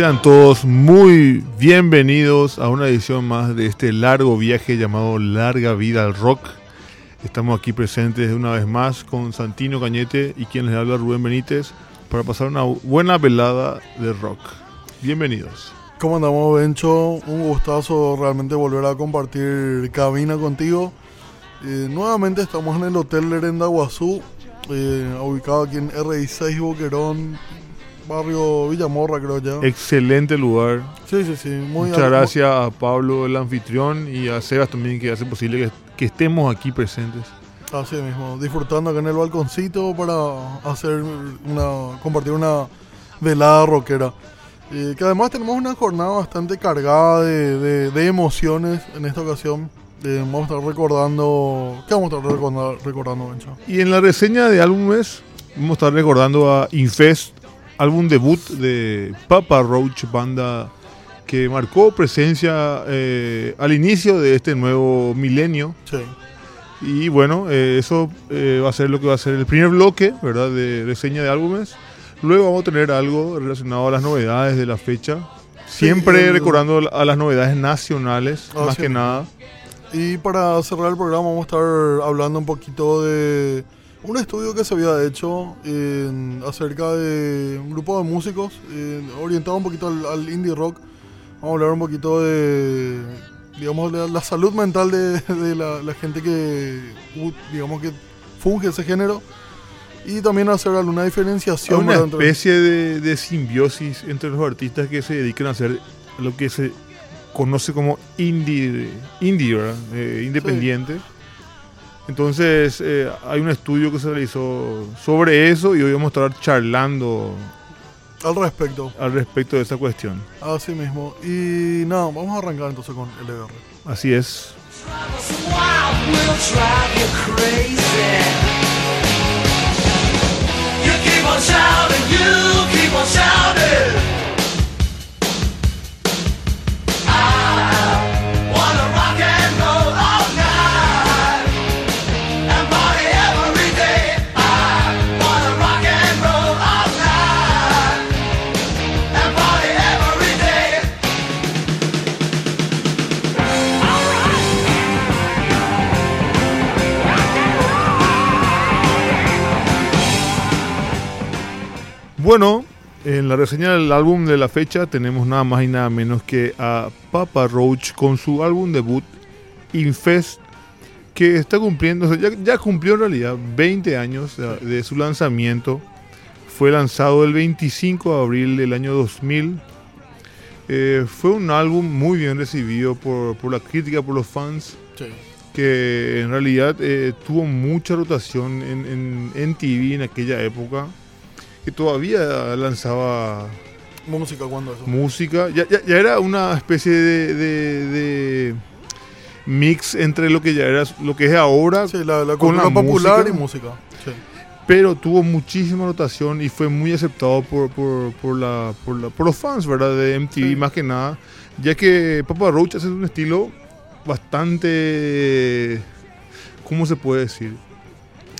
Sean todos muy bienvenidos a una edición más de este largo viaje llamado Larga Vida al Rock. Estamos aquí presentes una vez más con Santino Cañete y quien les habla Rubén Benítez para pasar una buena velada de rock. Bienvenidos. ¿Cómo andamos, Bencho? Un gustazo realmente volver a compartir cabina contigo. Eh, nuevamente estamos en el Hotel Lerenda Guazú, eh, ubicado aquí en RI6 Boquerón, barrio Villamorra, creo ya. Excelente lugar. Sí, sí, sí. Muy Muchas gracias a Pablo, el anfitrión, y a Sebas también, que hace posible que, que estemos aquí presentes. Así mismo, disfrutando acá en el balconcito para hacer una, compartir una velada rockera. Eh, que además tenemos una jornada bastante cargada de, de- de emociones en esta ocasión. Eh, vamos a estar recordando. ¿Qué vamos a estar recordando, recordando Bencho? Y en la reseña de álbumes, vamos a estar recordando a Infest, álbum debut de Papa Roach, banda que marcó presencia eh, al inicio de este nuevo milenio. Sí. Y bueno, eh, eso eh, va a ser lo que va a ser el primer bloque, ¿verdad? De reseña de álbumes. Luego vamos a tener algo relacionado a las novedades de la fecha. Siempre el- recordando a las novedades nacionales, Ah, más sí. que nada. Y para cerrar el programa vamos a estar hablando un poquito de un estudio que se había hecho en- acerca de un grupo de músicos eh, orientado un poquito al, al indie rock. Vamos a hablar un poquito de, digamos, de la salud mental de, de la, la gente que, digamos, que funge ese género. Y también hacer alguna Hay diferenciación. una ¿verdad? entre- especie de, de simbiosis entre los artistas que se dedican a hacer lo que se conoce como indie, indie ¿verdad? Eh, independiente. Entonces eh, hay un estudio que se realizó sobre eso y hoy vamos a estar charlando al respecto. al respecto de esa cuestión. Así mismo. Y nada, vamos a arrancar entonces con LBR. Así es. You keep on shouting, you keep on shouting. Bueno, en la reseña del álbum de la fecha tenemos nada más y nada menos que a Papa Roach con su álbum debut Infest, que está cumpliendo, o sea, ya, ya cumplió en realidad 20 años de, de su lanzamiento. Fue lanzado el 25 de abril del año 2000. Eh, fue un álbum muy bien recibido por, por la crítica, por los fans Sí. que en realidad eh, tuvo mucha rotación en, en, en TV en aquella época, que todavía lanzaba Música, ¿cuándo eso? música, ya, ya- ya era una especie de, de- de mix entre lo que ya era lo que es ahora, Sí, la, la con la popular música. y música. Sí. pero tuvo muchísima rotación y fue muy aceptado por, por, por la, por, la- por los fans, ¿verdad? De MTV Sí. más que nada, ya que Papa Roach hace un estilo bastante, ¿cómo se puede decir?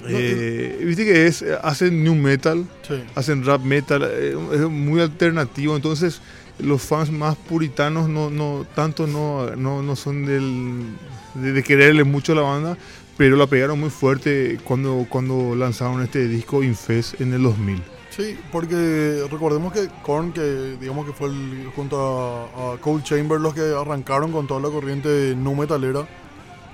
No, Eh, Viste que es, hacen new metal, Sí. hacen rap metal, eh, es muy alternativo, entonces los fans más puritanos no, no tanto no, no, no son del, de, de quererle mucho a la banda, pero la pegaron muy fuerte cuando, cuando lanzaron este disco Infest en el 2000. Sí, porque recordemos que Korn, que digamos que fue el- junto a, a Cold Chamber los que arrancaron con toda la corriente nu metalera,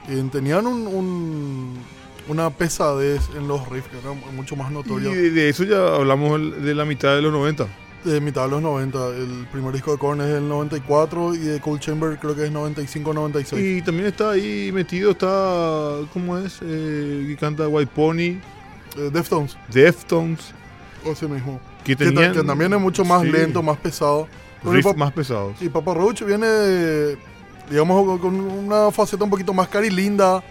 eh, tenían un, un- una pesadez en los riffs que era mucho más Y notoria. de, de eso ya hablamos de la mitad de los 90. De mitad de los 90, el primer disco de Korn es del 94 y de Cold Chamber creo que es 95-96. Y también está ahí metido, está, ¿cómo es? Eh, que canta White Pony, Eh, Deftones, Deftones, ese mismo. que Que, tenían que también es mucho más sí, lento, más pesado. Pap- más pesados. Y Papa Roach viene, digamos, con una faceta un poquito más carilinda.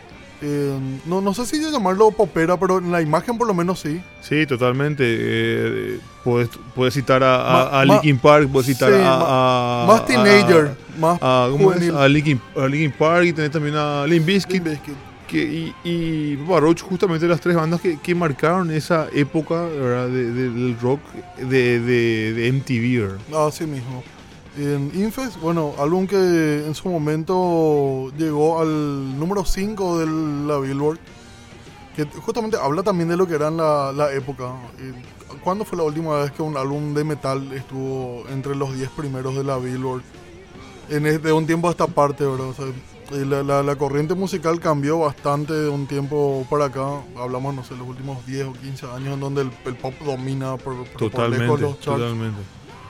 Eh, no, no sé si llamarlo popera, pero en la imagen por lo menos sí. Sí, totalmente. eh, puedes, puedes citar a, a, Linkin Park, puedes citar Sí, a, a- más teenager, a- más a, ¿cómo es? a Linkin, Linkin Park y tenés también a Limp Bizkit. Limp Bizkit. que, y, y Papa Roach, justamente las tres bandas que, que marcaron esa época. De- de- del rock de, de, MTV. ¿verdad? Así mismo. En Infest, bueno, álbum que en su momento llegó al número 5 de la Billboard, que justamente habla también de lo que era en la, la época. Eh, ¿Cuándo fue la última vez que un álbum de metal estuvo entre los 10 primeros de la Billboard? En es- de un tiempo a esta parte, ¿verdad? O sea, eh, la, la- la corriente musical cambió bastante de un tiempo para acá. Hablamos, no sé, los últimos 10 o 15 años en donde el, el pop domina por, por- por Totalmente, lejos los charts. totalmente.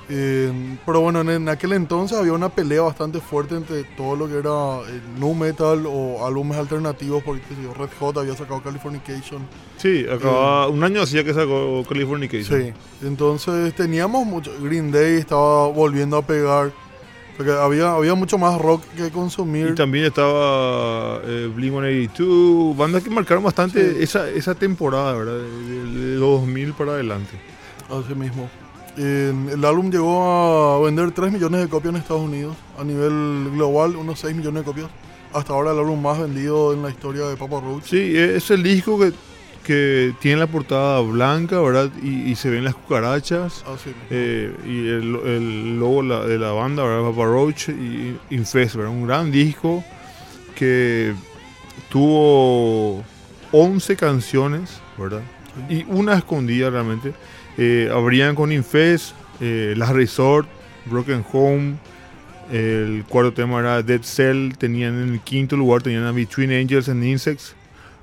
Eh, pero bueno, en, en aquel entonces había una pelea bastante fuerte entre todo lo que era eh, nu metal o álbumes alternativos, porque Red Hot había sacado Californication. Sí, acababa, un año hacía que sacó Californication. Sí, entonces teníamos mucho. Green Day estaba volviendo a pegar. Porque había, había mucho más rock que consumir. Y también estaba eh, Blink-182, bandas que marcaron bastante Sí. esa, esa temporada, ¿verdad? De, de 2000 para adelante. Así mismo. En- el álbum llegó a vender 3 millones de copias en Estados Unidos. A nivel global, unos 6 millones de copias. Hasta ahora el álbum más vendido en la historia de Papa Roach. Sí, es el disco que, que tiene la portada blanca, ¿verdad? Y, y se ven las cucarachas. Así mismo. eh, y el, el logo la- de la banda, ¿verdad? Papa Roach y Infest, ¿verdad? Un gran disco que tuvo 11 canciones, ¿verdad? Sí. Y una escondida realmente. Eh, abrían con Infest, eh, Resort, Broken Home. El cuarto tema era Dead Cell. Tenían en el quinto lugar tenían Between Angels and Insects,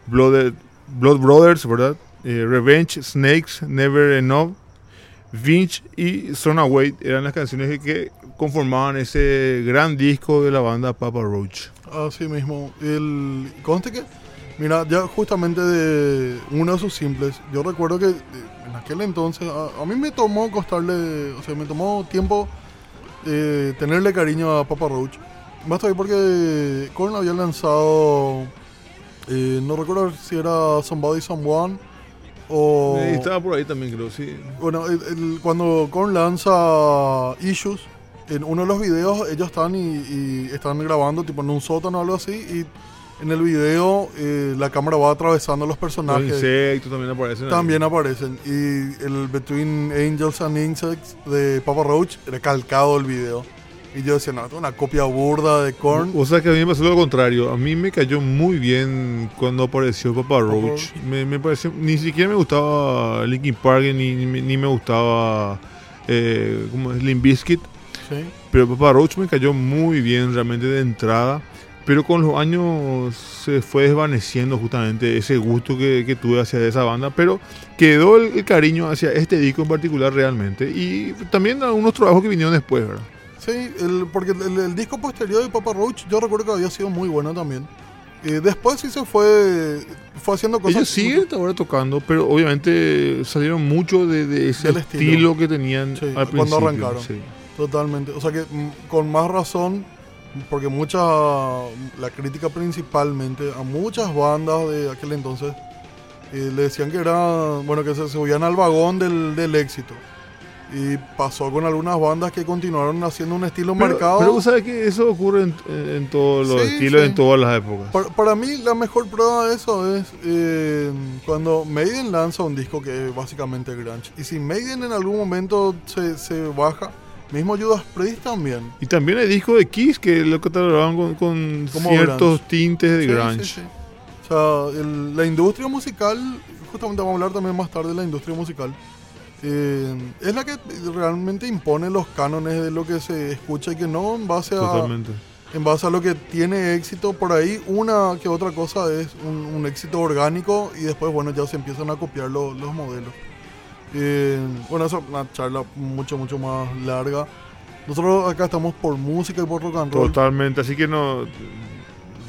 Blood, Brothers, ¿verdad? Eh, Revenge, Snakes, Never Enough, Vinch y Son Away eran las canciones que, conformaban ese gran disco de la banda Papa Roach. Así mismo. El, conste mira, ya justamente de uno de sus simples, yo recuerdo que eh, en aquel entonces, a, a mí me tomó costarle, o sea, me tomó tiempo eh, tenerle cariño a Papa Roach. Más todavía porque Korn había lanzado, eh, no recuerdo si era Somebody Someone o... Estaba por ahí también, creo, sí. Bueno, el- el- cuando Korn lanza Issues, en uno de los videos ellos están y, y están grabando tipo en un sótano o algo así y en el video eh, la cámara va atravesando los Los personajes. insectos también aparecen. ahí. También aparecen. Y el Between Angels and Insects de Papa Roach era calcado el video. Y yo decía, no, es una copia burda de Korn. O sea que a mí me pasó lo contrario. A mí me cayó muy bien cuando apareció Papa Roach. Me, me pareció, ni siquiera me gustaba Linkin Park ni, ni, me- ni me gustaba eh, ¿cómo es? Limp Bizkit. Sí. Pero Papa Roach me cayó muy bien realmente de entrada. Pero con los años se fue desvaneciendo justamente ese gusto que, que tuve hacia esa banda. Pero quedó el, el cariño hacia este disco en particular realmente. Y también algunos trabajos que vinieron después, ¿verdad? Sí, el- porque el, el disco posterior de Papa Roach yo recuerdo que había sido muy bueno también. Eh, después sí se fue, fue haciendo cosas... Ellos siguen ahora tocando, pero obviamente salieron mucho de, de ese estilo. estilo. que tenían Sí, al cuando principio. arrancaron. sí. Totalmente. O sea que mm, con más razón, porque mucha, la crítica principalmente a muchas bandas de aquel entonces eh, le decían que era, bueno, que se subían al vagón del, del éxito. Y pasó con algunas bandas que continuaron haciendo un estilo Pero, marcado. pero sabes que eso ocurre en, en todos los Sí, estilos, sí. en todas las épocas. Para, para mí la mejor prueba de eso es eh, cuando Maiden lanza un disco que es básicamente grunge. Y si Maiden en algún momento se, se baja, mismo Judas Priest también. Y también hay discos de Kiss que lo catalogaban con, con ciertos grunge. tintes de Sí, grunge. sí, sí. O sea, el- la industria musical, justamente vamos a hablar también más tarde de la industria musical, eh, es la que realmente impone los cánones de lo que se escucha y que no en base a, Totalmente. en base a lo que tiene éxito. Por ahí una que otra cosa es un, un éxito orgánico y después, bueno, ya se empiezan a copiar lo- los modelos. Eh, bueno, eso es una charla mucho, mucho más larga. Nosotros acá estamos por música y por rock and roll. Totalmente. Así que no,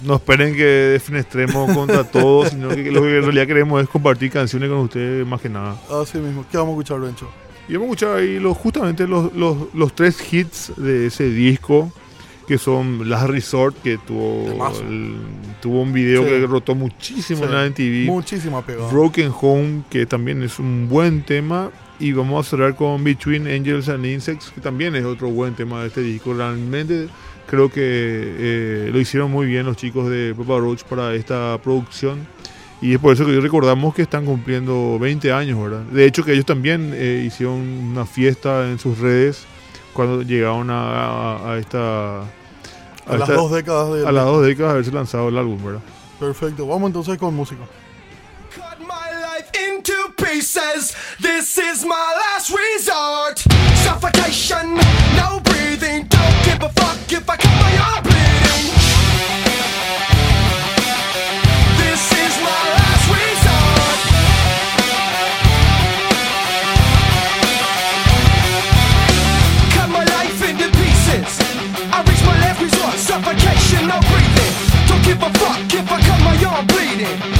no esperen que defenestremos contra todos, sino que lo que en realidad queremos es compartir canciones con ustedes más que nada. Así mismo. ¿Qué vamos a escuchar, Bencho? Y hemos escuchado ahí los, justamente los, los, los tres hits de ese disco, que son Last Resort, que tuvo, el- tuvo un video Sí. que rotó muchísimo Sí, en la MTV. Muchísima pegada. Broken Home, que también es un buen tema. Y vamos a cerrar con Between Angels and Insects, que también es otro buen tema de este disco. Realmente creo que eh, lo hicieron muy bien los chicos de Papa Roach para esta producción. Y es por eso que recordamos que están cumpliendo 20 años, ¿verdad? De hecho, que ellos también eh, hicieron una fiesta en sus redes cuando llegaron a, a, a esta... A, a esta, las dos décadas de... A las dos décadas de haberse lanzado el álbum, ¿verdad? Perfecto, vamos entonces con música. Cut my life into pieces, this is my last resort. Suffocation, no breathing, don't give a fuck if I cut my arm bleeding. yeah.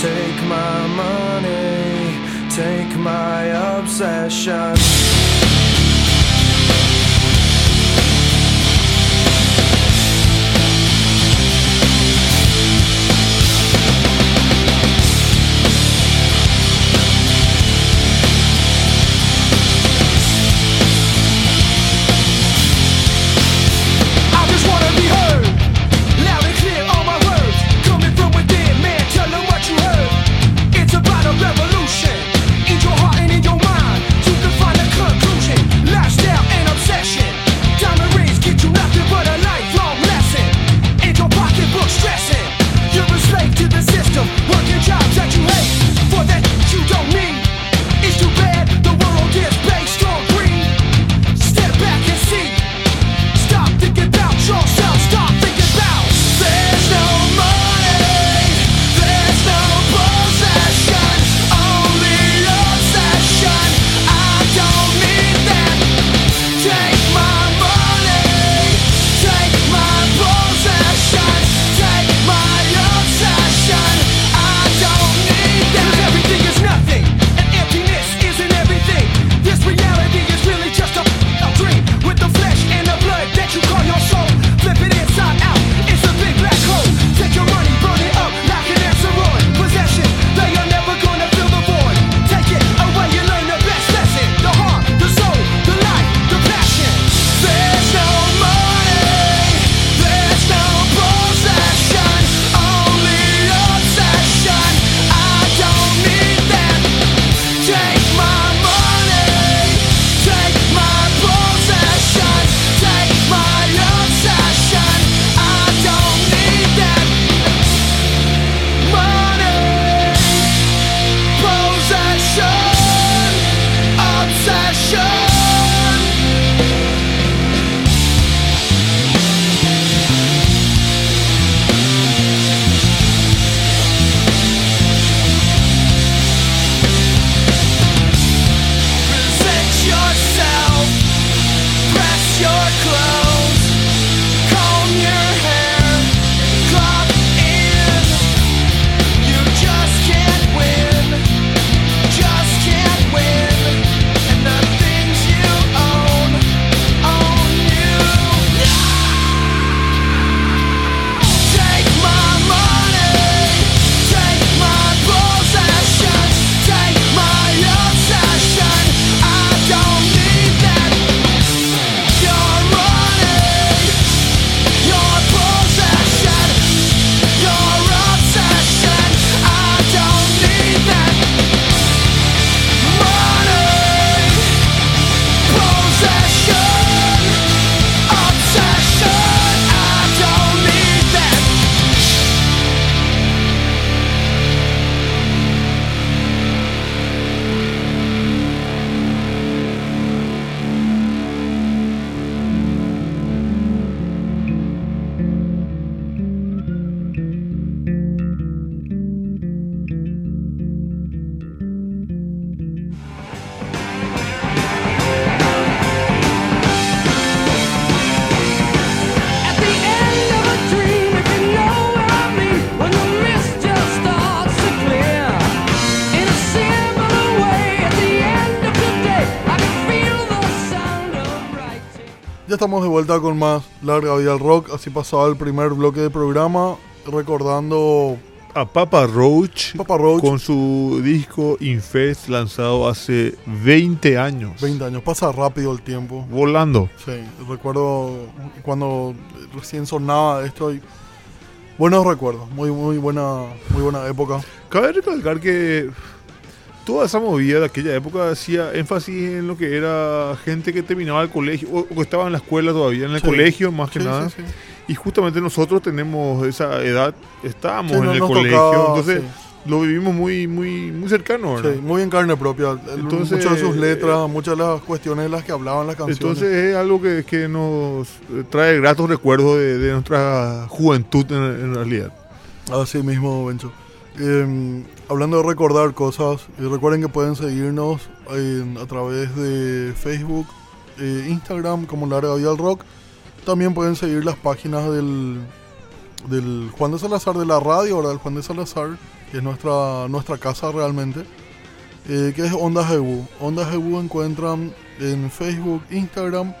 Take my money, take my obsession. Vuelta con más Larga Vida al Rock. Así pasaba el primer bloque de programa, recordando A Papa Roach, Papa Roach, con su disco Infest lanzado hace 20 años. 20 años. Pasa rápido el tiempo. Volando. Sí, recuerdo cuando recién sonaba esto y buenos recuerdos, muy muy buena muy buena época. Cabe recalcar que toda esa movida de aquella época hacía énfasis en lo que era gente que terminaba el colegio o, o que estaba en la escuela todavía, en el Sí. colegio más que Sí, nada. sí. Y justamente nosotros tenemos esa edad, estábamos en no- el colegio, tocaba, entonces lo vivimos muy muy muy cercano, ¿verdad? Sí, muy en carne propia. Entonces, muchas de sus letras, muchas de las cuestiones de las que hablaban las canciones. Entonces es algo que, que nos eh, trae gratos recuerdos de, de nuestra juventud en, en realidad. Así mismo, Bencho. Eh, hablando de recordar cosas, recuerden que pueden seguirnos a través de Facebook, eh, Instagram como Larga Vida al Rock. También pueden seguir las páginas del, del Juan de Salazar de la radio, ¿verdad? El Juan de Salazar, que es nuestra, nuestra casa realmente, eh, que es Onda GU. Onda GU encuentran en Facebook, Instagram,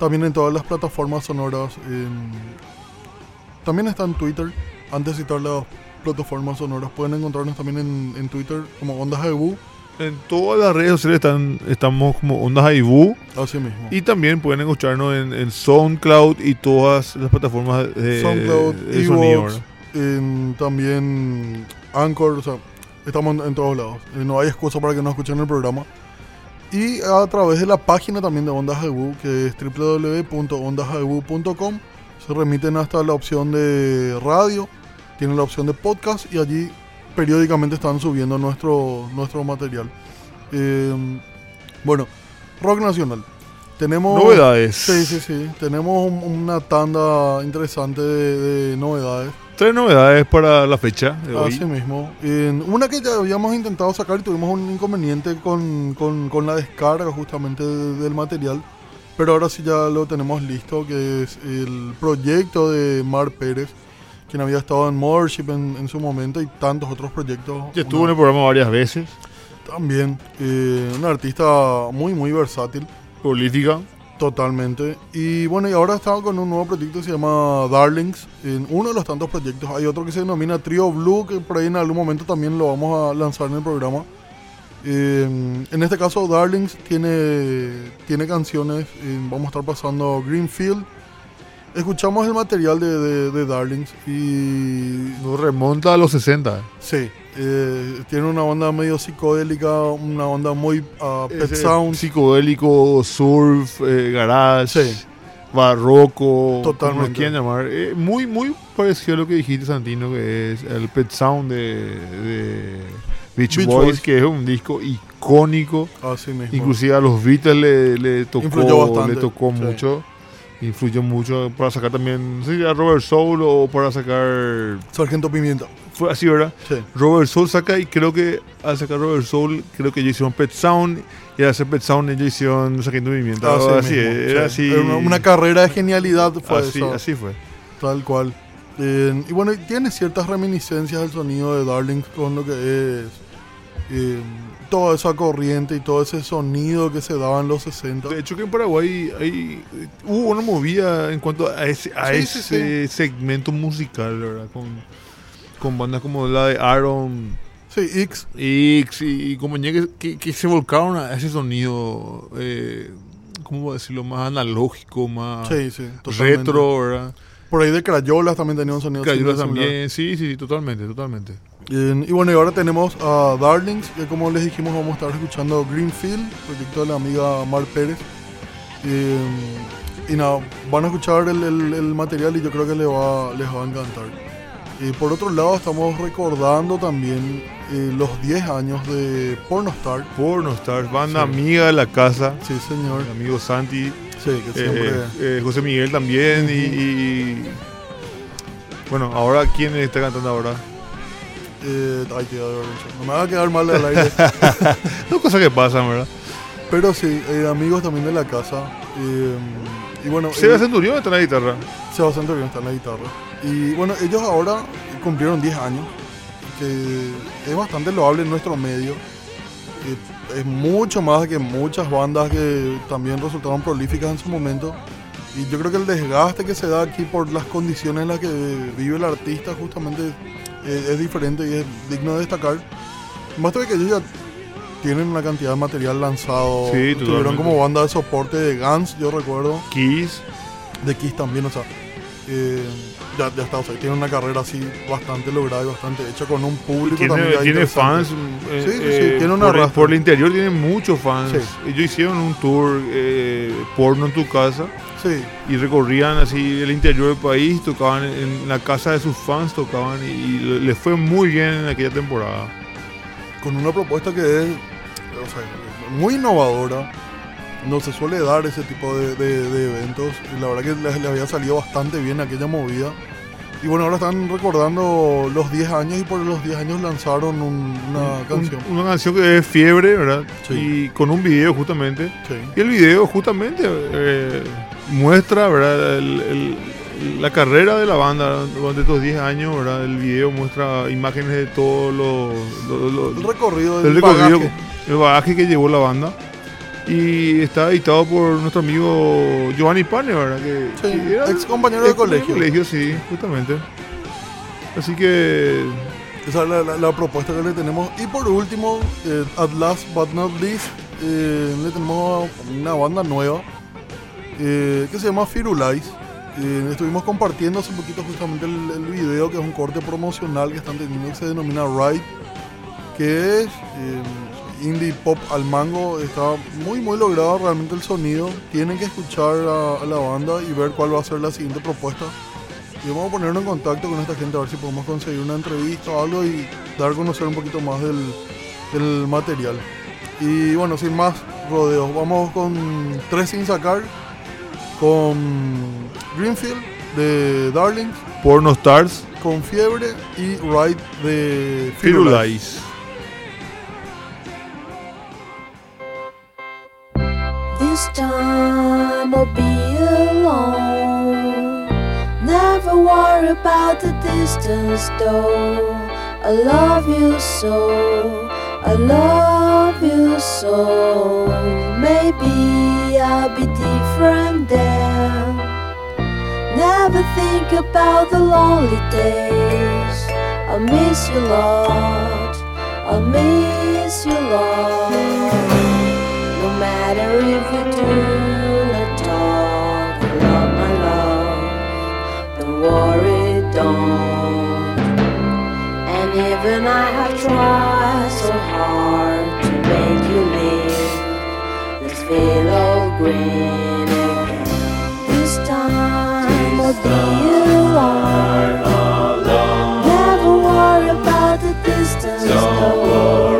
también en todas las plataformas sonoras. también está en Twitter. Antes de citar las plataformas sonoras, pueden encontrarnos también en, en Twitter como Onda GU, En todas las redes sociales están, estamos como Ondas Aibú así mismo. y también pueden escucharnos en, en SoundCloud y todas las plataformas de, SoundCloud, de también Anchor, o sea, estamos en, en todos lados. Eh, no hay excusa para que no escuchen el programa. Y a través de la página también de Ondas GU, que es www.ondasgu.com, se remiten hasta la opción de radio, tienen la opción de podcast y allí periódicamente están subiendo nuestro, nuestro material. Eh, bueno, rock nacional. Tenemos Novedades. Sí, sí, sí. Tenemos un- una tanda interesante de, de novedades. Tres novedades para la fecha de hoy. Así mismo. Una que ya habíamos intentado sacar y tuvimos un inconveniente con, con- con la descarga justamente de- del material. Pero ahora sí ya lo tenemos listo, que es el proyecto de Mar Pérez, quien había estado en Mothership en, en su momento y tantos otros proyectos. Ya estuvo en Una- el programa varias veces. También, eh, un artista muy, muy versátil. Política. Totalmente. Y bueno, y ahora estaba con un nuevo proyecto que se llama Darlings. En uno de los tantos proyectos hay otro que se denomina Trio Blue, que por ahí en algún momento también lo vamos a lanzar en el programa. Eh, en este caso, Darlings tiene, tiene canciones. eh, vamos a estar pasando Greenfield. Escuchamos el material de, de- de Darlings y Nos remonta a los 60. sí, eh, tiene una onda medio psicodélica, una onda muy ah, pet Ese sound. Psicodélico, surf, eh, garage, Sí. barroco. Totalmente. como quieran llamar. Eh, muy, muy parecido a lo que dijiste, Santino, que es el Pet Sound de, de Beach, Beach Boys, Boys. que es un disco icónico. Así mismo. Inclusive a los Beatles le, le tocó, le tocó sí. mucho. Influyó mucho para sacar también, no sé era Robert Soul o para sacar... Sargento Pimienta. Fue así, ¿verdad? Sí. Robert Soul saca y creo que al sacar Robert Soul, creo que ellos hicieron Pet Sound y al hacer Pet Sound ellos hicieron Sargento Pimienta. Así Algo así, mismo, era sí. así. Era una, carrera de genialidad fue así, eso, así fue. tal cual. Eh, y bueno, tiene ciertas reminiscencias del sonido de Darlings con lo que es eh, toda esa corriente y todo ese sonido que se daba en los 60. De hecho que en Paraguay hay, hubo una movida en cuanto a ese, a Sí, sí, ese segmento musical, ¿verdad? Con, con bandas como la de Aaron Sí, X, X y, y compañía que, que, que se volcaron a ese sonido, eh, ¿cómo decirlo? Más analógico, más sí, sí, totalmente. retro, ¿verdad? Por ahí de Crayolas también tenía un sonido Crayolas también, sí, sí, sí, totalmente, totalmente. Eh, y bueno, y ahora tenemos a Darlings, que como les dijimos vamos a estar escuchando Greenfield, proyecto de la amiga Mar Pérez. Eh, y nada, van a escuchar el, el- el material y yo creo que les va, les va a encantar. Y por otro lado estamos recordando también eh, los 10 años de Pornostar. Pornostar, banda Sí. amiga de la casa, Sí, señor. el amigo Santi, Sí, que siempre... eh, eh, José Miguel también y, y- Bueno, ahora, ¿quién está cantando ahora? Eh, ay, tío, no me va a quedar mal al aire. Son cosas que pasan, ¿verdad? Pero sí, eh, amigos también de la casa. eh, y bueno, Seba eh, Centurión está en la guitarra. Sebastián Torrión está en la guitarra. Y bueno, ellos ahora cumplieron 10 años, que es bastante loable en nuestro medio. Eh, Es mucho más que muchas bandas que también resultaron prolíficas en su momento. Y yo creo que el desgaste que se da aquí por las condiciones en las que vive el artista justamente eh, es diferente y es digno de destacar. Más que ellos ya tienen una cantidad de material lanzado. Sí, Tuvieron como banda de soporte de Guns, yo recuerdo. Kiss, De Kiss también, o sea. eh, ya, ya está, o sea, tiene una carrera así bastante lograda y bastante hecha con un público tiene, también. tiene fans. eh, Sí, sí, sí, eh, tiene una por, el- por el interior tiene muchos fans. Sí. Ellos hicieron un tour eh, porno en tu casa Sí, y recorrían así el interior del país, tocaban en la casa de sus fans, tocaban y, y le- les fue muy bien en aquella temporada. con una propuesta que es o sea, muy innovadora. No se suele dar ese tipo de, de- de eventos. Y la verdad que les, les había salido bastante bien aquella movida. Y bueno, ahora están recordando los 10 años y por los 10 años lanzaron un- una Un- canción. una canción que es fiebre, ¿verdad? Sí. Y con un video justamente. Sí. Y el video justamente eh, muestra ¿verdad? El- el- la carrera de la banda durante estos 10 años. ¿verdad? El video muestra imágenes de todo lo, lo- lo- El recorrido el recorrido, bagaje. el bagaje que llevó la banda. Y está editado por nuestro amigo Giovanni Pane, ¿verdad? Que, Sí, que era- ex compañero de colegio. colegio, sí, justamente. Así que Esa es la, la- la propuesta que le tenemos. Y por último, eh, at last but not least, eh, le tenemos una banda nueva eh, que se llama Firulais. Eh, estuvimos compartiendo hace un poquito justamente el, video, que es un corte promocional que están teniendo que se denomina Ride, que es eh, indie pop al mango. Está muy, muy logrado realmente el sonido. Tienen que escuchar a, la banda y ver cuál va a ser la siguiente propuesta. Y vamos a ponernos en contacto con esta gente a ver si podemos conseguir una entrevista o algo y dar a conocer un poquito más del material. Y bueno, sin más rodeos, vamos con tres sin sacar, con Greenfield de Darlings, Porno Stars, con Fiebre y Ride de Firulais. Firulais. This time I'll be alone. Never worry about the distance, though. I love you so. I love you so. Maybe I'll be different then. Never think about the lonely days. I miss you, Lord. I miss you, Lord. No matter if we do not talk, love my love, don't worry, don't. And even I have tried feel all green again. This time, this time you are alone. Never worry about the distance. Don't worry.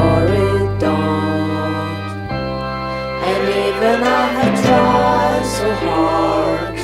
Don't worry, don't. And even I have tried so hard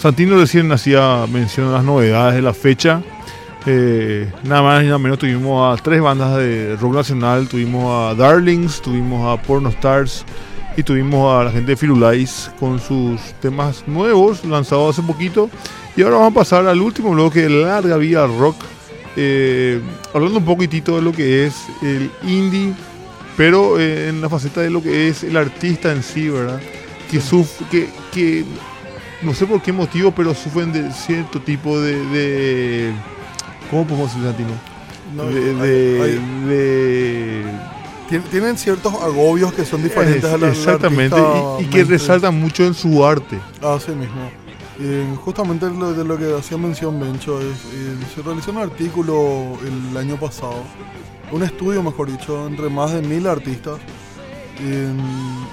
Santino recién hacía mención a las novedades de la fecha. Eh, nada más y nada menos tuvimos a tres bandas de rock nacional. Tuvimos a Darlings, tuvimos a Porno Stars y tuvimos a la gente de Firulais con sus temas nuevos lanzados hace poquito. Y ahora vamos a pasar al último bloque de Larga Vida Rock. eh, hablando un poquitito de lo que es el indie, pero eh, en la faceta de lo que es el artista en sí, ¿verdad? Que, suf- que, que no sé por qué motivo, pero sufren de cierto tipo de. de- ¿Cómo podemos decir, Santino? No, de, hay- de- hay- de- tien- tienen ciertos agobios que son diferentes es- a la exactamente, y, y que resaltan mucho en su arte. Así mismo. Eh, justamente lo, de lo que hacía mención Bencho es, eh, se realizó un artículo el año pasado, un estudio mejor dicho, entre más de mil artistas, eh,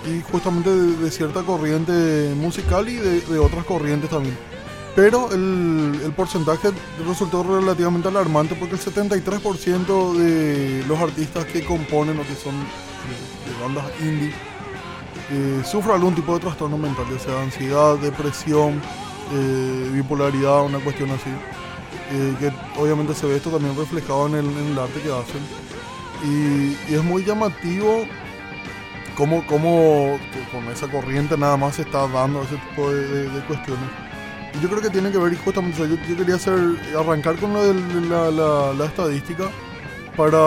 y justamente de, de cierta corriente musical y de, de otras corrientes también. Pero el, porcentaje resultó relativamente alarmante porque el 73% de los artistas que componen o que son de, bandas indie eh, sufre algún tipo de trastorno mental, ya sea ansiedad, depresión, eh, bipolaridad, una cuestión así. Eh, que obviamente se ve esto también reflejado en el, arte que hacen. Y es muy llamativo cómo, cómo con esa corriente nada más se está dando ese tipo de, de- cuestiones. Y yo creo que tiene que ver justamente, yo, yo quería hacer, arrancar con lo de la, la- la estadística para,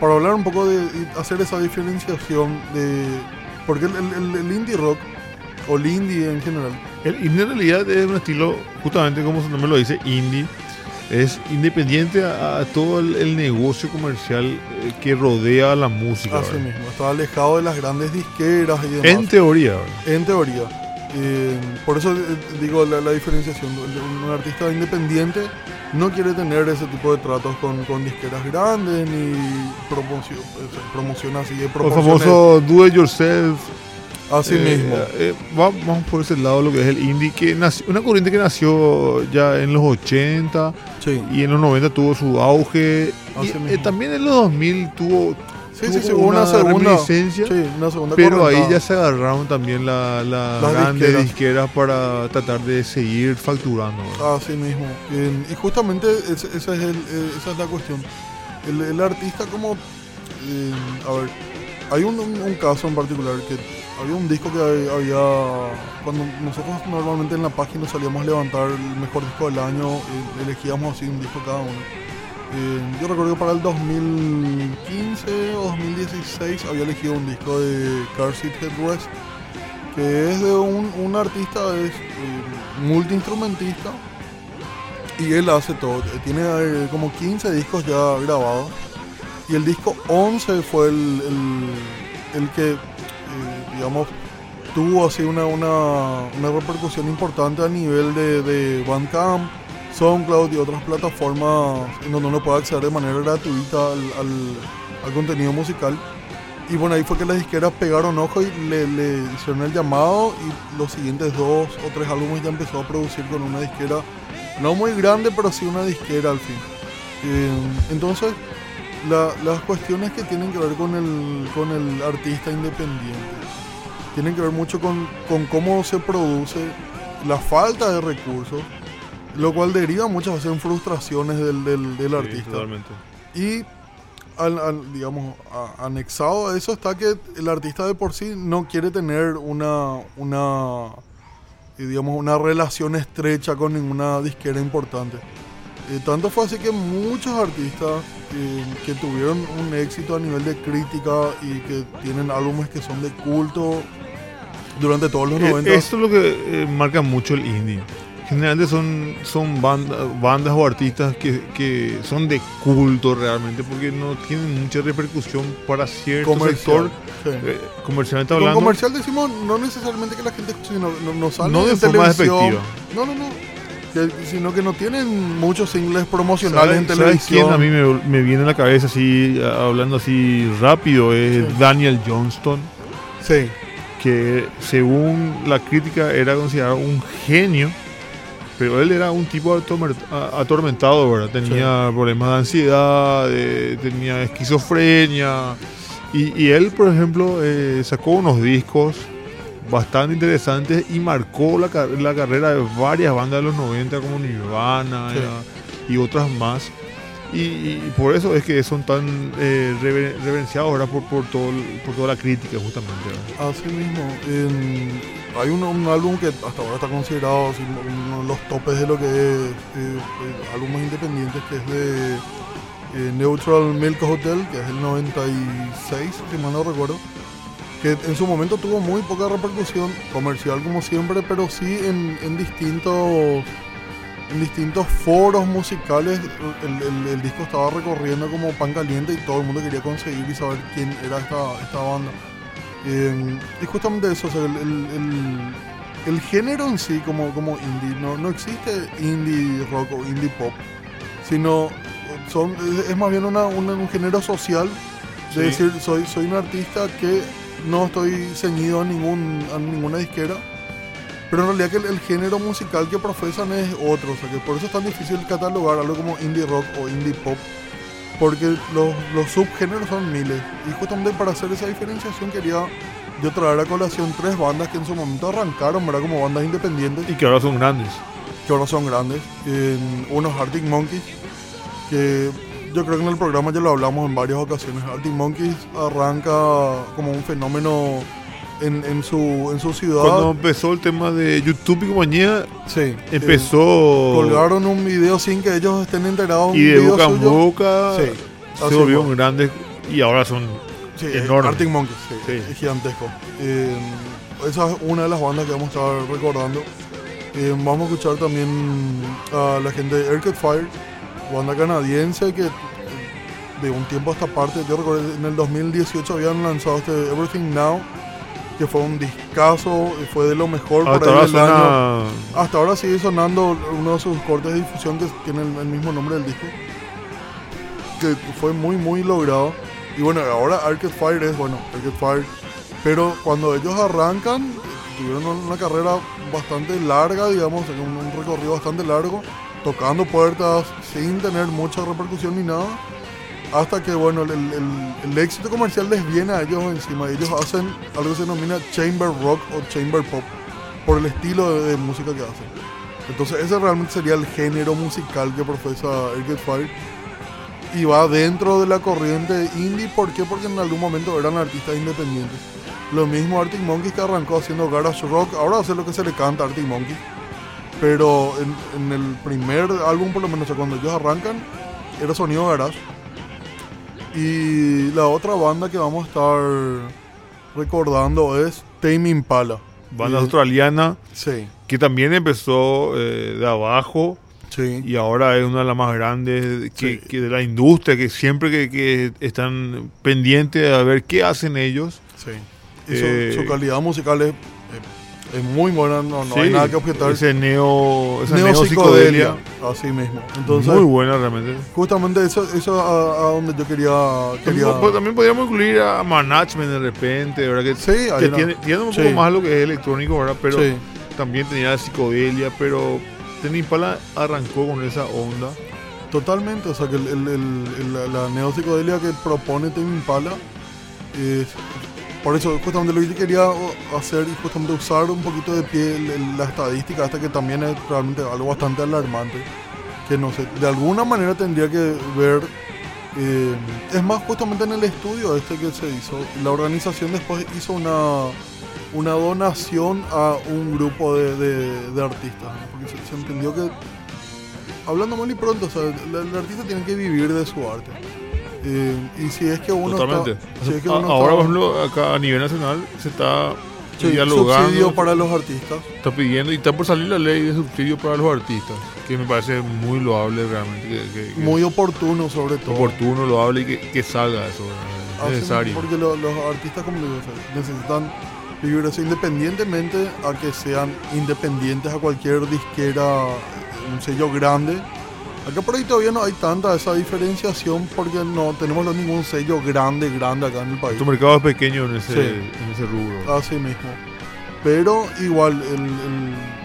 para hablar un poco de hacer esa diferenciación de... Porque el indie rock, o el indie en general, El indie en realidad es un estilo, justamente como su nombre lo dice, indie. Es independiente a, a todo el, el negocio comercial eh, que rodea la música. así ¿verdad? mismo, está alejado de las grandes disqueras y demás. En teoría, ¿verdad? En teoría. Eh, por eso eh, digo la, la diferenciación. Un, artista independiente no quiere tener ese tipo de tratos con, con disqueras grandes ni promoción, eh, promoción así de El famoso do it yourself. Así Eh, mismo. eh, va- vamos por ese lado lo que es el indie, que nació, una corriente que nació ya en los 80 Sí, y en los 90 tuvo su auge. Y, eh, también en los 2000 tuvo, sí, tuvo sí, una, segunda. una segunda Pero ahí ya se agarraron también la- la Las grandes disqueras. disqueras. para tratar de seguir facturando. ¿verdad? Así mismo. Eh, y justamente esa, es el- eh, esa es la cuestión. El, el artista como... eh, a ver, hay un, caso en particular que había un disco que había... Cuando nosotros normalmente en la página salíamos a levantar el mejor disco del año, eh, elegíamos así un disco cada uno. Eh, yo recuerdo que para el 2015 o 2016 había elegido un disco de Car Seat Headrest que es de un, artista, es eh, multiinstrumentista y él hace todo. Tiene eh, como 15 discos ya grabados y el disco 11 fue el, el, el que, eh, digamos, tuvo así una, una, una repercusión importante a nivel de, de Bandcamp, SoundCloud y otras plataformas en donde uno puede acceder de manera gratuita al, al- al contenido musical. Y bueno, ahí fue que las disqueras pegaron ojo y le, le hicieron el llamado y los siguientes dos o tres álbumes ya empezó a producir con una disquera, no muy grande, pero sí una disquera al fin. Eh, entonces, la- las cuestiones que tienen que ver con el, con el artista independiente tienen que ver mucho con, con cómo se produce la falta de recursos, lo cual deriva muchas veces en frustraciones del, del- del Sí, artista. totalmente. Y, al- al- digamos, a- anexado a eso está que el artista de por sí no quiere tener una, una, digamos, una relación estrecha con ninguna disquera importante. Eh, tanto fue así que muchos artistas eh, que tuvieron un éxito a nivel de crítica y que tienen álbumes que son de culto durante todos los Eh, 90. Esto es lo que eh, marca mucho el indie. Generalmente son, son banda- bandas o artistas que, que son de culto realmente porque no tienen mucha repercusión para cierto comercial. sector. sí. eh, comercialmente Con hablando. comercial decimos no necesariamente que la gente escuche, no, no, no sale No de en forma televisión. despectiva. No, no, no. Que- sino que no tienen muchos singles promocionales en ¿Sabes, ¿sabes quién televisión. a mí me, me viene a la cabeza así, hablando así rápido? Es Sí. Daniel Johnston, Sí, que según la crítica era considerado un genio, pero él era un tipo atormentado, ¿verdad? Tenía problemas de ansiedad, eh, tenía esquizofrenia. Y, y él, por ejemplo, eh, sacó unos discos bastante interesantes y marcó la, la carrera de varias bandas de los 90 como Nirvana Sí. eh, y otras más. Y, y por eso es que son tan eh, rever- reverenciados ahora por, por, todo, por toda la crítica justamente. ¿verdad? Así mismo. hay un, un álbum que hasta ahora está considerado así, uno de los topes de lo que es eh, eh, álbumes independientes, que es de eh, Neutral Milk Hotel, que es el 96, si mal no recuerdo. Que en su momento tuvo muy poca repercusión comercial como siempre, pero sí en, en distintos en distintos foros musicales el, el- el disco estaba recorriendo como pan caliente y todo el mundo quería conseguir y saber quién era esta, esta banda. Eh, y justamente eso, o sea, el, el- género en sí como, como indie, no, no existe indie rock o indie pop, sino son, es, es más bien una, una- un género social de Sí. decir, soy, soy un artista que no estoy ceñido a, ningún, a ninguna disquera, pero en realidad que el, el género musical que profesan es otro, o sea que por eso es tan difícil catalogar algo como indie rock o indie pop, porque los, los subgéneros son miles. Y justamente para hacer esa diferenciación quería yo traer a colación tres bandas que en su momento arrancaron, ¿verdad? Como bandas independientes Y que ahora son grandes. que ahora son grandes. En unos Arctic Monkeys, que yo creo que en el programa ya lo hablamos en varias ocasiones. Arctic Monkeys arranca como un fenómeno en, en su, en su ciudad. Cuando empezó el tema de YouTube y compañía, sí, empezó... eh, colgaron un video sin que ellos estén enterados. y de boca en boca Sí, se volvieron grandes y ahora son Sí, enorme. Arctic Monkeys, sí, Sí. es gigantesco. Eh, esa es una de las bandas que vamos a estar recordando. Eh, vamos a escuchar también a la gente de Arcade Fire, banda canadiense que de un tiempo a esta parte, yo recuerdo en el 2018 habían lanzado este Everything Now, que fue un discazo, y fue de lo mejor hasta ahí ahora del año. Hasta ahora sigue sonando uno de sus cortes de difusión que tiene el, el mismo nombre del disco. Que fue muy, muy logrado. Y bueno, ahora Arcade Fire es, bueno, Arcade Fire. Pero cuando ellos arrancan, tuvieron una carrera bastante larga, digamos, un, un recorrido bastante largo, tocando puertas sin tener mucha repercusión ni nada. Hasta que, bueno, el, éxito comercial les viene a ellos encima. Ellos hacen algo que se denomina chamber rock o chamber pop, por el estilo de, de música que hacen. Entonces ese realmente sería el género musical que profesa Arcade Fire. Y va dentro de la corriente indie, ¿por qué? Porque en algún momento eran artistas independientes. Lo mismo Arctic Monkeys que arrancó haciendo garage rock, ahora hace lo que se le canta a Arctic Monkeys. Pero en, en el primer álbum, por lo menos, o sea, cuando ellos arrancan, era sonido garage. Y la otra banda que vamos a estar recordando es Tame Impala. banda Y- australiana Sí, que también empezó eh, de abajo sí. y ahora es una de las más grandes que, Sí. que de la industria, que siempre que, que están pendientes a ver qué hacen ellos. Sí. Y su, Eh, su calidad musical es, es- muy buena, no, no hay nada que objetar. Ese neo, esa Neo psicodelia, así mismo. Entonces, muy buena realmente. justamente eso, eso a, a donde yo quería. quería También, pues, también podríamos incluir a Management de repente, ¿verdad? Que, Sí, que tiene, tiene un sí. poco más lo que es electrónico, ¿verdad? Pero también tenía la psicodelia, pero Tame Impala arrancó con esa onda. totalmente. O sea, que el, el- la, la neopsicodelia que propone Tame Impala es. Por eso, justamente lo que quería hacer y justamente usar un poquito de pie la estadística, hasta que también es realmente algo bastante alarmante. Que no sé, de alguna manera tendría que ver. eh, es más, justamente en el estudio este que se hizo, la organización después hizo una, una donación a un grupo de, de- artistas. Porque se, entendió que, hablando mal y pronto, o sea, el artista tiene que vivir de su arte. Eh, y si es que uno Totalmente. está. si es que A- uno Ahora, por ejemplo, acá a nivel nacional se está sí, dialogando, subsidio para los artistas. está pidiendo y está por salir la ley de subsidio para los artistas, que me parece muy loable realmente, que, que- que Muy oportuno, sobre todo. oportuno, loable y que, que salga eso, es necesario. Porque lo- los artistas, como digo, necesitan vivir eso independientemente a que sean independientes a cualquier disquera, un sello grande. Acá por ahí todavía no hay tanta esa diferenciación porque no tenemos ningún sello grande, grande acá en el país. Tu mercado es pequeño en ese, Sí. en ese rubro. Así mismo. Pero igual, el- el-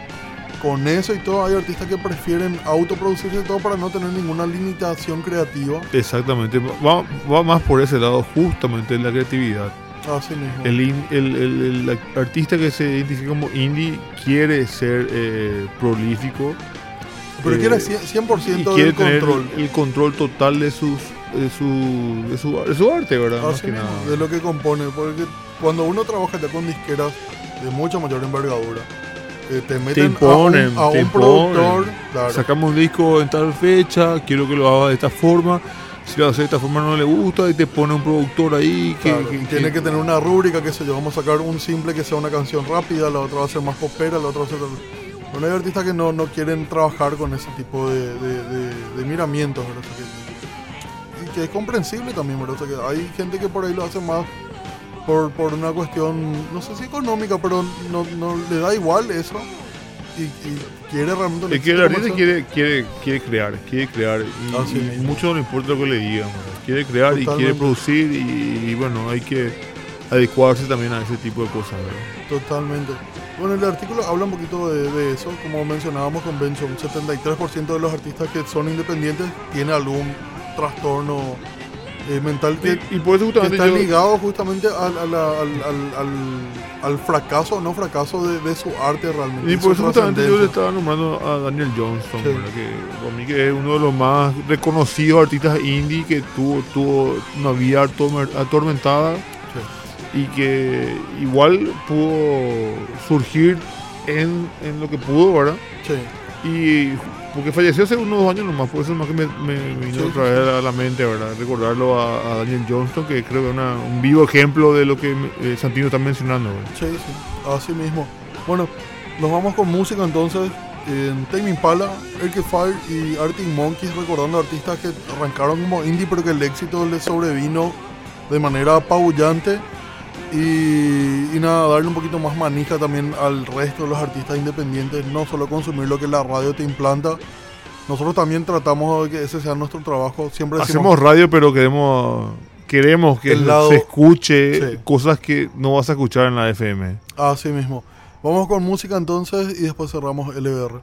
con eso y todo, hay artistas que prefieren autoproducirse todo para no tener ninguna limitación creativa. Exactamente, va, va más por ese lado, justamente la creatividad. Así mismo. El, in- el- el- el artista que se identifica como indie quiere ser eh, prolífico Pero eh, quiere 100%, y quiere del tener control. el control total de, sus, de, su, de, su, de su arte, ¿verdad? Más que mismo, nada. de lo que compone. Porque cuando uno trabaja ya con disqueras de mucha mayor envergadura, eh, te meten imponen, a un, a te un productor. claro, Sacamos un disco en tal fecha, quiero que lo haga de esta forma. Si lo hace de esta forma no le gusta y te pone un productor ahí que, claro, que- tiene que- que tener una rúbrica, qué sé yo, vamos a sacar un simple que sea una canción rápida, la otra va a ser más popera, la otra va a ser... Bueno, hay artistas que no, no quieren trabajar con ese tipo de, de- de- de miramientos, ¿verdad? Que- y que es comprensible también, ¿verdad? Que hay gente que por ahí lo hace más por, por una cuestión, no sé si económica, pero no, no le da igual eso y, y quiere realmente... Es que el artista quiere, quiere, quiere crear, quiere crear. Y, Así y mucho no importa lo que le digan. ¿verdad? Quiere crear y quiere producir y, y bueno, hay que adecuarse también a ese tipo de cosas. ¿verdad? Totalmente. Bueno, el artículo habla un poquito de, de eso, como mencionábamos con Bencho, un 73% de los artistas que son independientes tiene algún trastorno eh, mental que, Y, y por eso que justamente está yo- ligado justamente al, al, al- fracaso o no fracaso de, de su arte realmente. Y por eso justamente yo le estaba nombrando a Daniel Johnston, que para mí que es uno de los más reconocidos artistas indie que tuvo, tuvo una vida atorme- atormentada y que igual pudo surgir en, en lo que pudo, ¿verdad? Sí, Y porque falleció hace unos dos años nomás, por eso es más que me, me vino Sí, otra vez a la mente, ¿verdad? Recordarlo a, a Daniel Johnston, que creo que es un vivo ejemplo de lo que eh, Santino está mencionando, ¿verdad? sí, sí, así mismo. Bueno, nos vamos con música entonces. En Tame Impala, Erke Fire y Arctic Monkeys, recordando artistas que arrancaron como indie, pero que el éxito les sobrevino de manera apabullante. Y, y nada, darle un poquito más manija también al resto de los artistas independientes, no solo consumir lo que la radio te implanta. Nosotros también tratamos de que ese sea nuestro trabajo. Siempre decimos, Hacemos radio, pero queremos queremos que lado- se escuche Sí. cosas que no vas a escuchar en la FM. así mismo. Vamos con música entonces y después cerramos LBR.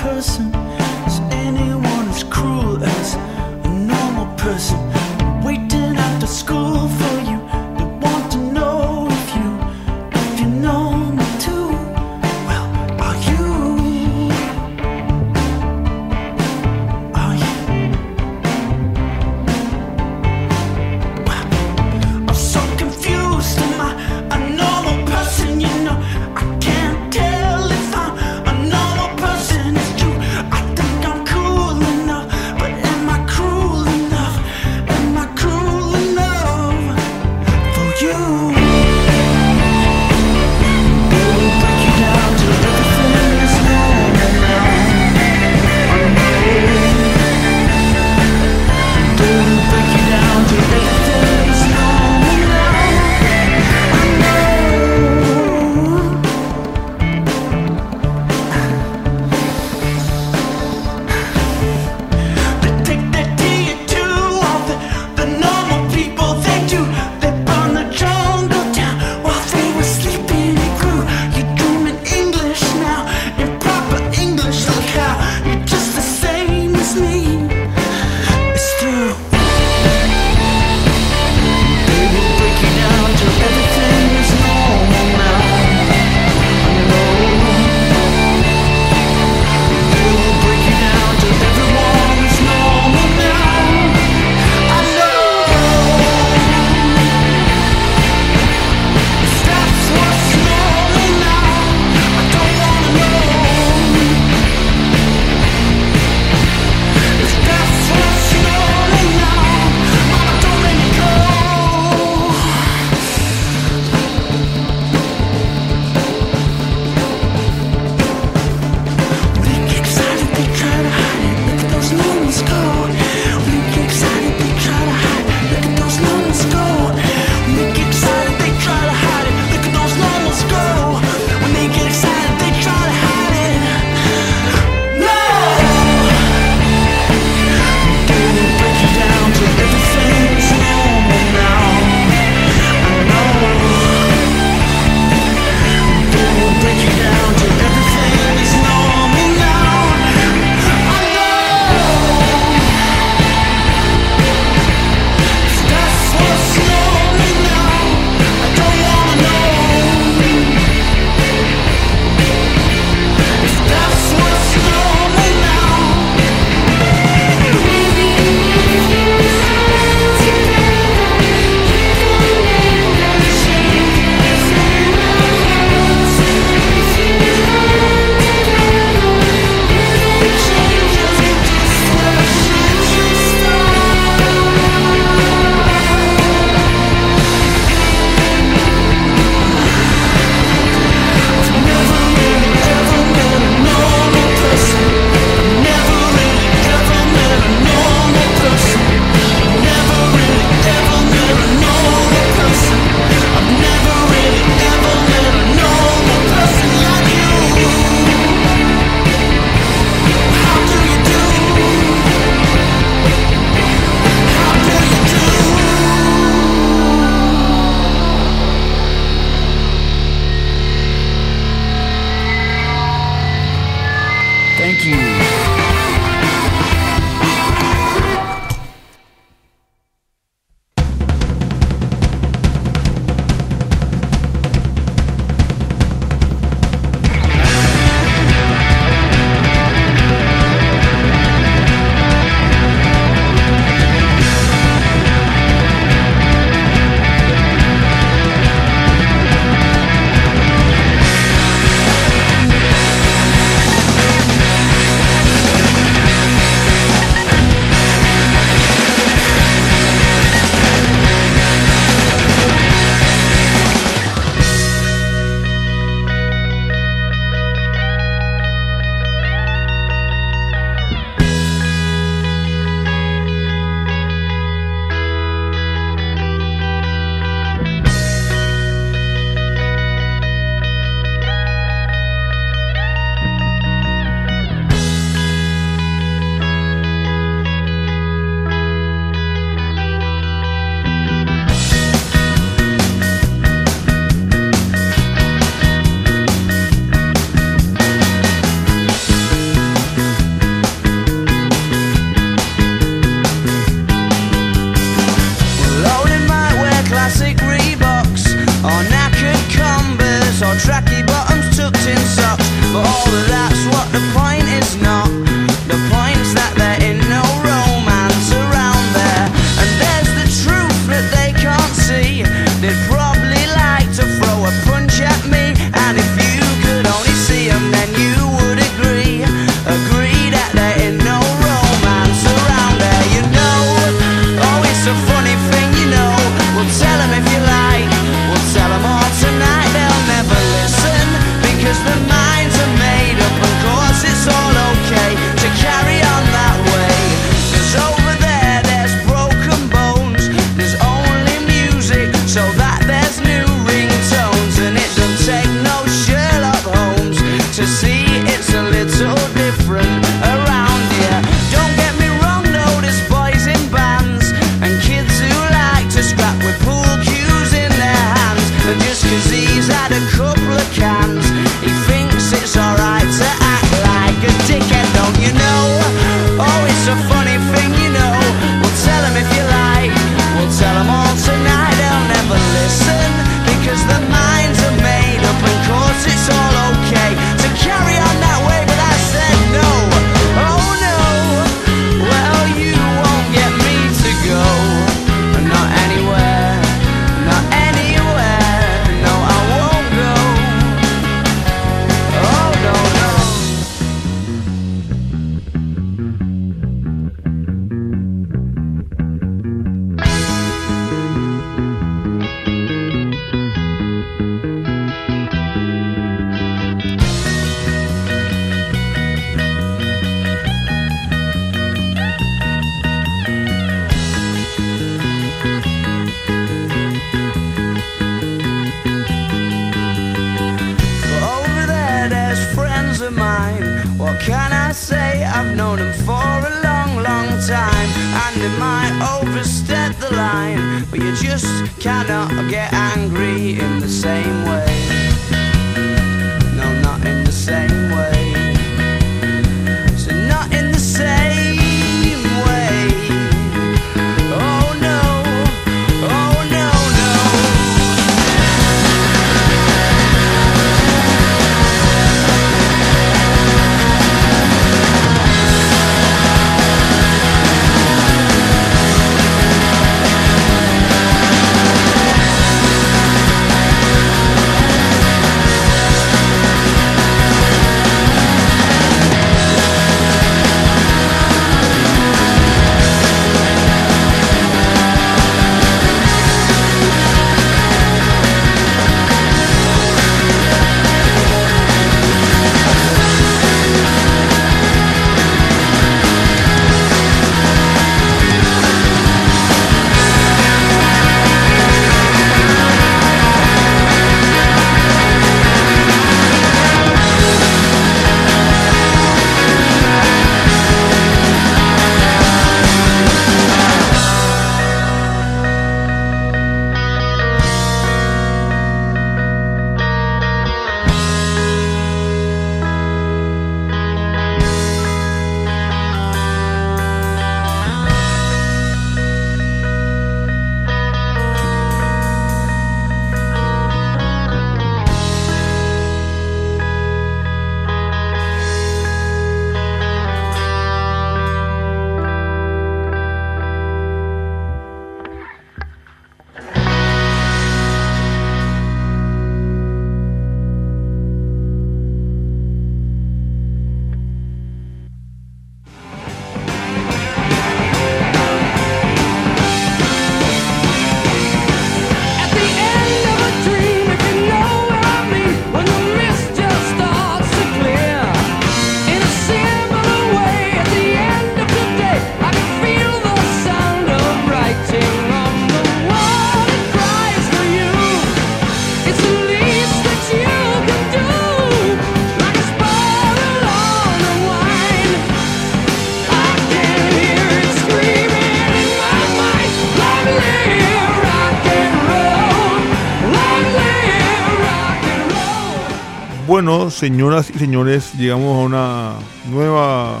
Señoras y señores, llegamos a una nueva.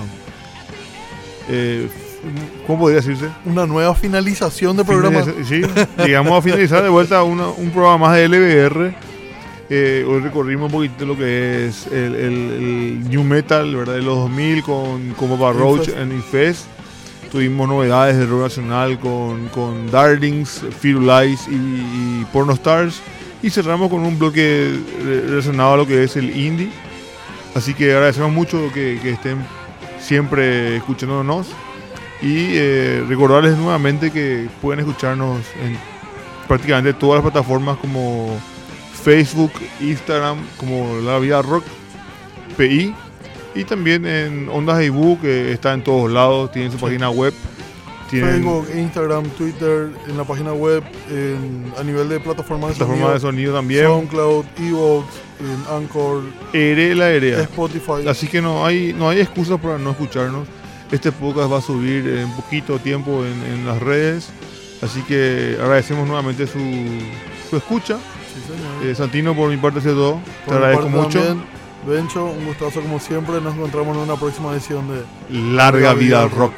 eh, ¿Cómo podría decirse? Una nueva finalización de programa. Finaliza- Sí, llegamos a finalizar de vuelta una- un programa más de LBR. Eh, hoy recorrimos un poquito lo que es el, el- el New Metal, ¿verdad? De los 2000 con, con Papa Roach Infest. en Infest. Tuvimos novedades de rock nacional con, con Darlings, Firulais y, y Porno Stars. Y cerramos con un bloque re- relacionado a lo que es el indie. Así que agradecemos mucho que, que estén siempre escuchándonos. Y eh, recordarles nuevamente que pueden escucharnos en prácticamente todas las plataformas como Facebook, Instagram, como La Vida Rock, PI. Y también en Ondas Ibu, que está en todos lados, tienen su página web. Tienen Facebook, Instagram, Twitter, en la página web, en- a nivel de plataformas de plataforma de sonido, sonido también. SoundCloud, Evox, Anchor, Ere la Erea. Spotify. Así que no hay, no hay excusa para no escucharnos. Este podcast va a subir en poquito tiempo en, en las redes. Así que agradecemos nuevamente su, su escucha. Sí, señor. Eh, Santino, por mi parte, ha todo. Te Por agradezco mucho. también, Bencho, un gustazo como siempre. Nos encontramos en una próxima edición de Larga vida al rock.